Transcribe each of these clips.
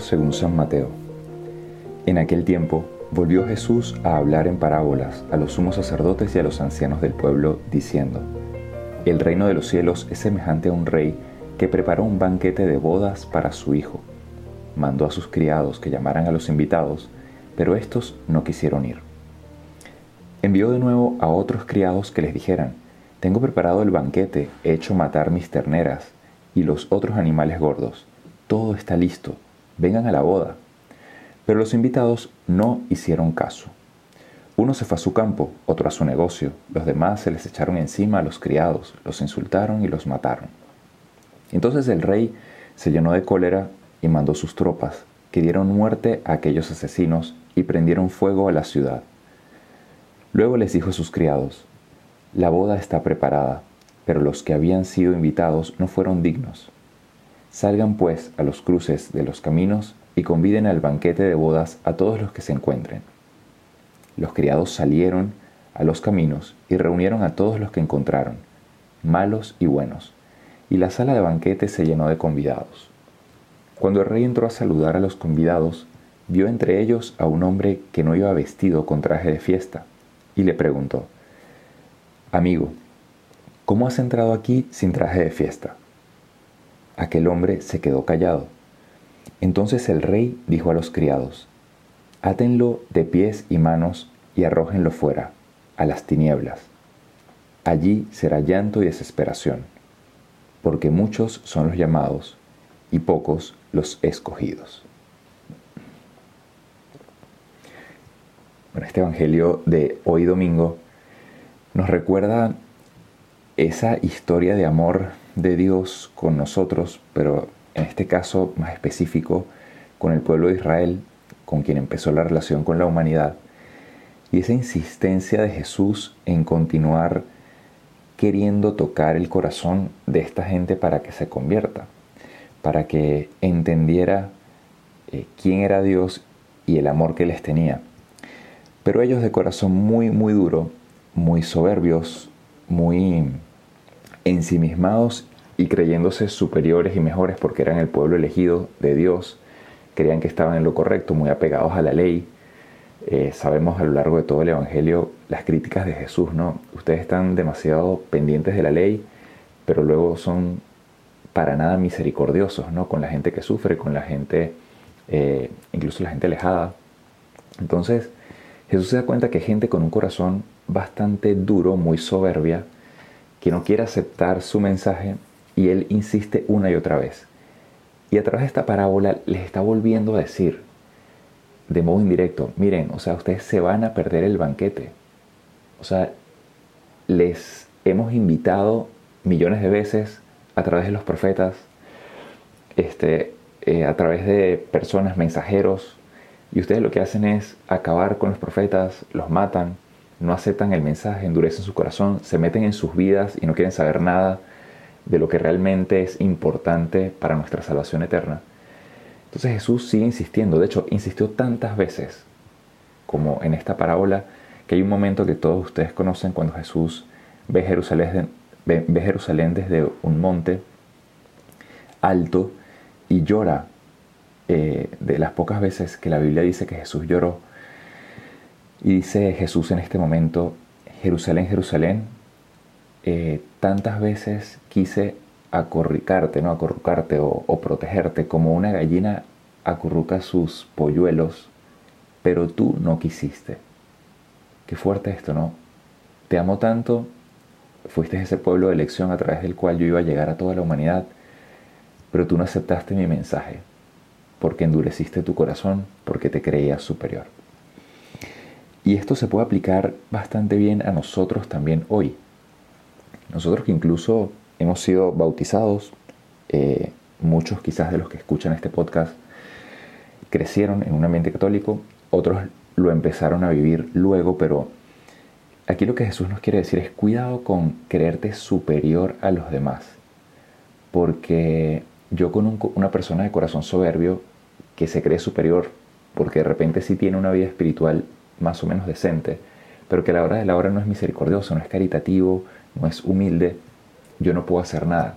Según San Mateo. En aquel tiempo volvió Jesús a hablar en parábolas a los sumos sacerdotes y a los ancianos del pueblo, diciendo, El reino de los cielos es semejante a un rey que preparó un banquete de bodas para su hijo. Mandó a sus criados que llamaran a los invitados, pero estos no quisieron ir. Envió de nuevo a otros criados que les dijeran, Tengo preparado el banquete, he hecho matar mis terneras y los otros animales gordos todo está listo, vengan a la boda. Pero los invitados no hicieron caso. Uno se fue a su campo, otro a su negocio, los demás se les echaron encima a los criados, los insultaron y los mataron. Entonces el rey se llenó de cólera y mandó sus tropas, que dieron muerte a aquellos asesinos y prendieron fuego a la ciudad. Luego les dijo a sus criados, La boda está preparada, pero los que habían sido invitados no fueron dignos. Salgan pues a los cruces de los caminos y conviden al banquete de bodas a todos los que se encuentren. Los criados salieron a los caminos y reunieron a todos los que encontraron, malos y buenos, y la sala de banquete se llenó de convidados. Cuando el rey entró a saludar a los convidados, vio entre ellos a un hombre que no iba vestido con traje de fiesta, y le preguntó, Amigo, ¿cómo has entrado aquí sin traje de fiesta? Aquel hombre se quedó callado. Entonces el rey dijo a los criados, Átenlo de pies y manos y arrójenlo fuera, a las tinieblas. Allí será llanto y desesperación, porque muchos son los llamados y pocos los escogidos. Bueno, este Evangelio de hoy domingo nos recuerda esa historia de amor de Dios con nosotros, pero en este caso más específico con el pueblo de Israel, con quien empezó la relación con la humanidad, y esa insistencia de Jesús en continuar queriendo tocar el corazón de esta gente para que se convierta, para que entendiera eh, quién era Dios y el amor que les tenía. Pero ellos de corazón muy, muy duro, muy soberbios, muy ensimismados y creyéndose superiores y mejores porque eran el pueblo elegido de Dios, creían que estaban en lo correcto, muy apegados a la ley. Eh, sabemos a lo largo de todo el Evangelio las críticas de Jesús, ¿no? Ustedes están demasiado pendientes de la ley, pero luego son para nada misericordiosos, ¿no? Con la gente que sufre, con la gente, eh, incluso la gente alejada. Entonces, Jesús se da cuenta que gente con un corazón bastante duro, muy soberbia, que no quiere aceptar su mensaje y él insiste una y otra vez. Y a través de esta parábola les está volviendo a decir, de modo indirecto, miren, o sea, ustedes se van a perder el banquete. O sea, les hemos invitado millones de veces a través de los profetas, este, eh, a través de personas, mensajeros, y ustedes lo que hacen es acabar con los profetas, los matan, no aceptan el mensaje, endurecen su corazón, se meten en sus vidas y no quieren saber nada de lo que realmente es importante para nuestra salvación eterna. Entonces Jesús sigue insistiendo, de hecho insistió tantas veces como en esta parábola que hay un momento que todos ustedes conocen cuando Jesús ve Jerusalén, desde un monte alto y llora eh, de las pocas veces que la Biblia dice que Jesús lloró y dice Jesús en este momento, Jerusalén, Jerusalén, eh, tantas veces quise acorricarte, ¿no? Acurrucarte o, o protegerte como una gallina acurruca sus polluelos, pero tú no quisiste. Qué fuerte esto, ¿no? Te amo tanto, fuiste ese pueblo de elección a través del cual yo iba a llegar a toda la humanidad, pero tú no aceptaste mi mensaje, porque endureciste tu corazón, porque te creías superior. Y esto se puede aplicar bastante bien a nosotros también hoy. Nosotros que incluso hemos sido bautizados, eh, muchos quizás de los que escuchan este podcast crecieron en un ambiente católico, otros lo empezaron a vivir luego, pero aquí lo que Jesús nos quiere decir es cuidado con creerte superior a los demás, porque yo con una persona de corazón soberbio que se cree superior, porque de repente sí tiene una vida espiritual más o menos decente, pero que a la hora de la hora no es misericordioso, no es caritativo, no es humilde, yo no puedo hacer nada.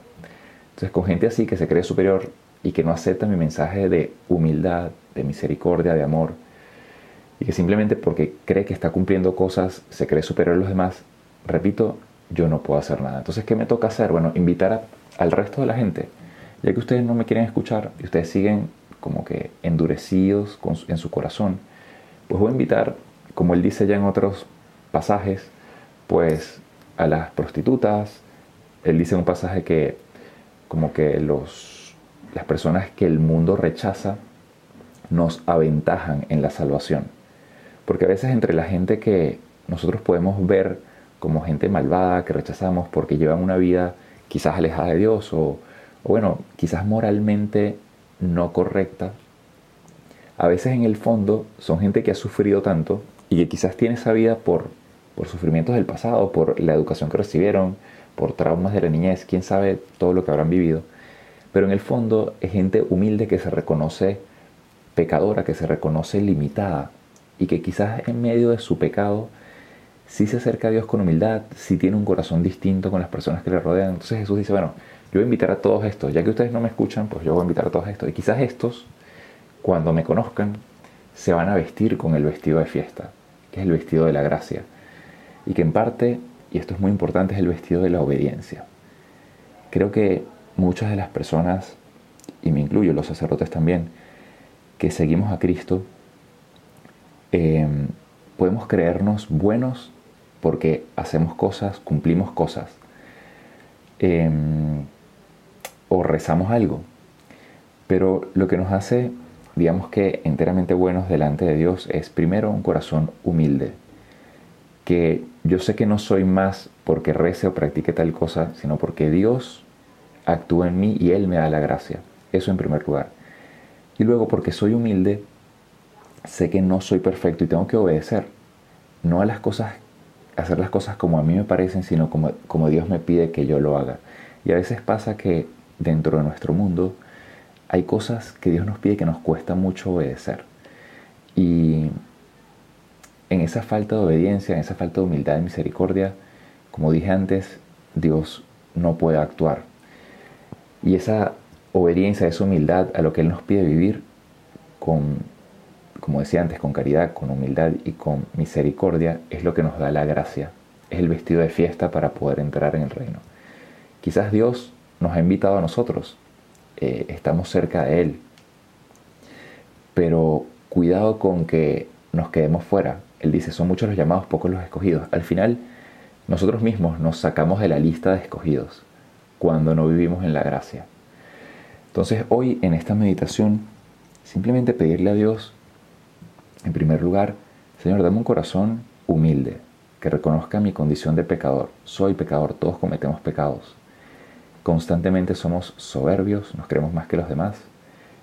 Entonces con gente así que se cree superior, y que no acepta mi mensaje de humildad, de misericordia, de amor, y que simplemente porque cree que está cumpliendo cosas se cree superior a los demás, repito, yo no puedo hacer nada. Entonces, ¿qué me toca hacer? Bueno, invitar al resto de la gente, ya que ustedes no me quieren escuchar y ustedes siguen como que endurecidos en su corazón, pues voy a invitar, como él dice ya en otros pasajes, pues a las prostitutas, él dice en un pasaje que como que los, las personas que el mundo rechaza nos aventajan en la salvación. Porque a veces entre la gente que nosotros podemos ver como gente malvada, que rechazamos porque llevan una vida quizás alejada de Dios o, o bueno, quizás moralmente no correcta, a veces en el fondo son gente que ha sufrido tanto y que quizás tiene esa vida por, por sufrimientos del pasado, por la educación que recibieron, por traumas de la niñez, quién sabe todo lo que habrán vivido. Pero en el fondo es gente humilde que se reconoce pecadora, que se reconoce limitada y que quizás en medio de su pecado sí se acerca a Dios con humildad, sí tiene un corazón distinto con las personas que le rodean. Entonces Jesús dice, bueno, yo voy a invitar a todos estos, ya que ustedes no me escuchan, pues yo voy a invitar a todos estos. Y quizás estos, cuando me conozcan, se van a vestir con el vestido de fiesta, que es el vestido de la gracia. Y que en parte y esto es muy importante, es el vestido de la obediencia. Creo que muchas de las personas, y me incluyo los sacerdotes también, que seguimos a Cristo, em, podemos creernos buenos porque hacemos cosas, cumplimos cosas, em, o rezamos algo. Pero lo que nos hace, digamos que enteramente buenos delante de Dios es primero un corazón humilde, que yo sé que no soy más porque rece o practique tal cosa, sino porque Dios actúa en mí y Él me da la gracia. Eso en primer lugar. Y luego porque soy humilde, sé que no soy perfecto y tengo que obedecer. No a las cosas, hacer las cosas como a mí me parecen, sino como, como Dios me pide que yo lo haga. Y a veces pasa que dentro de nuestro mundo hay cosas que Dios nos pide que nos cuesta mucho obedecer. Y en esa falta de obediencia, en esa falta de humildad y misericordia, como dije antes, Dios no puede actuar. Y esa obediencia, esa humildad a lo que Él nos pide vivir con, como decía antes, con caridad, con humildad y con misericordia, es lo que nos da la gracia. Es el vestido de fiesta para poder entrar en el reino. Quizás Dios nos ha invitado a nosotros, eh, estamos cerca de Él, pero cuidado con que nos quedemos fuera, él dice, son muchos los llamados, pocos los escogidos. Al final, nosotros mismos nos sacamos de la lista de escogidos cuando no vivimos en la gracia. Entonces hoy en esta meditación, simplemente pedirle a Dios, en primer lugar, Señor, dame un corazón humilde, que reconozca mi condición de pecador. Soy pecador, todos cometemos pecados. Constantemente somos soberbios, nos creemos más que los demás,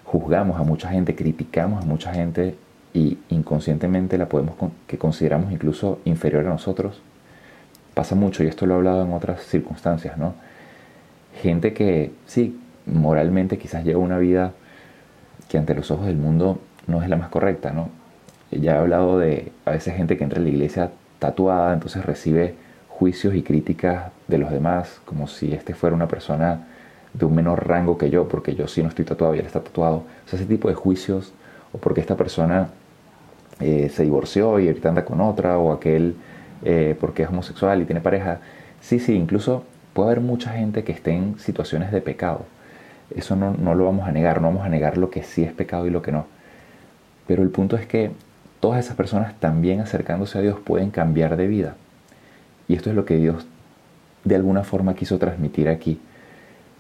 juzgamos a mucha gente, criticamos a mucha gente y inconscientemente la podemos que consideramos incluso inferior a nosotros. Pasa mucho, y esto lo he hablado en otras circunstancias, ¿no? Gente que, sí, moralmente quizás lleva una vida que ante los ojos del mundo no es la más correcta, ¿no? Ya he hablado de a veces gente que entra en la iglesia tatuada, entonces recibe juicios y críticas de los demás, como si este fuera una persona de un menor rango que yo, porque yo sí no estoy tatuado y él está tatuado. O sea, ese tipo de juicios, o porque esta persona eh, se divorció y ahorita anda con otra, o aquel eh, porque es homosexual y tiene pareja. Sí, sí, incluso puede haber mucha gente que esté en situaciones de pecado. Eso no, no lo vamos a negar, no vamos a negar lo que sí es pecado y lo que no. Pero el punto es que todas esas personas también acercándose a Dios pueden cambiar de vida. Y esto es lo que Dios de alguna forma quiso transmitir aquí.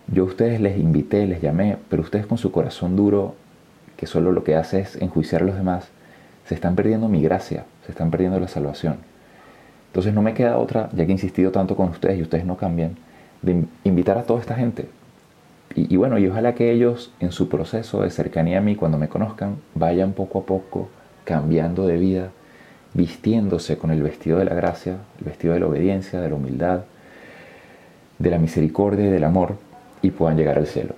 Yo a ustedes les invité, les llamé, pero ustedes con su corazón duro, que solo lo que hace es enjuiciar a los demás, se están perdiendo mi gracia, se están perdiendo la salvación. Entonces no me queda otra, ya que he insistido tanto con ustedes y ustedes no cambian, de invitar a toda esta gente. Y, bueno, y ojalá que ellos en su proceso de cercanía a mí, cuando me conozcan, vayan poco a poco cambiando de vida, vistiéndose con el vestido de la gracia, el vestido de la obediencia, de la humildad, de la misericordia y del amor, y puedan llegar al cielo.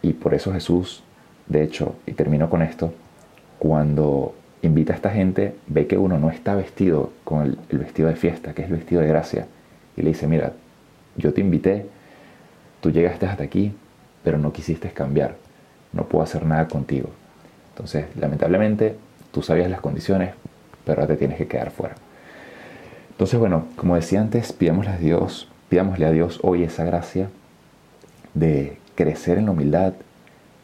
Y por eso Jesús, de hecho, y termino con esto, cuando invita a esta gente, ve que uno no está vestido con el, vestido de fiesta, que es el vestido de gracia, y le dice, mira, yo te invité, tú llegaste hasta aquí, pero no quisiste cambiar. no puedo hacer nada contigo. Entonces, lamentablemente, tú sabías las condiciones, pero ahora te tienes que quedar fuera. Entonces, bueno, como decía antes, pidámosle a Dios, pidámosle a Dios hoy esa gracia de crecer en la humildad,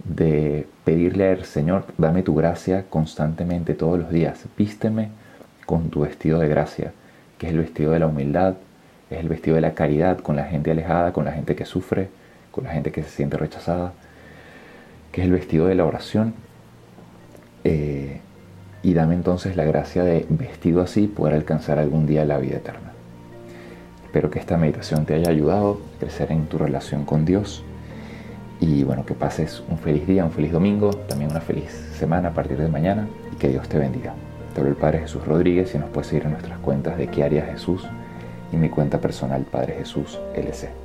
de pedirle al Señor, dame tu gracia constantemente todos los días. Vísteme con tu vestido de gracia, que es el vestido de la humildad, es el vestido de la caridad con la gente alejada, con la gente que sufre, con la gente que se siente rechazada, que es el vestido de la oración. Eh, y dame entonces la gracia de, vestido así, poder alcanzar algún día la vida eterna. Espero que esta meditación te haya ayudado a crecer en tu relación con Dios. Y bueno, que pases un feliz día, un feliz domingo, también una feliz semana a partir de mañana y que Dios te bendiga. Te hablo el Padre Jesús Rodríguez y nos puedes seguir en nuestras cuentas de qué haría Jesús y mi cuenta personal Padre Jesús LC.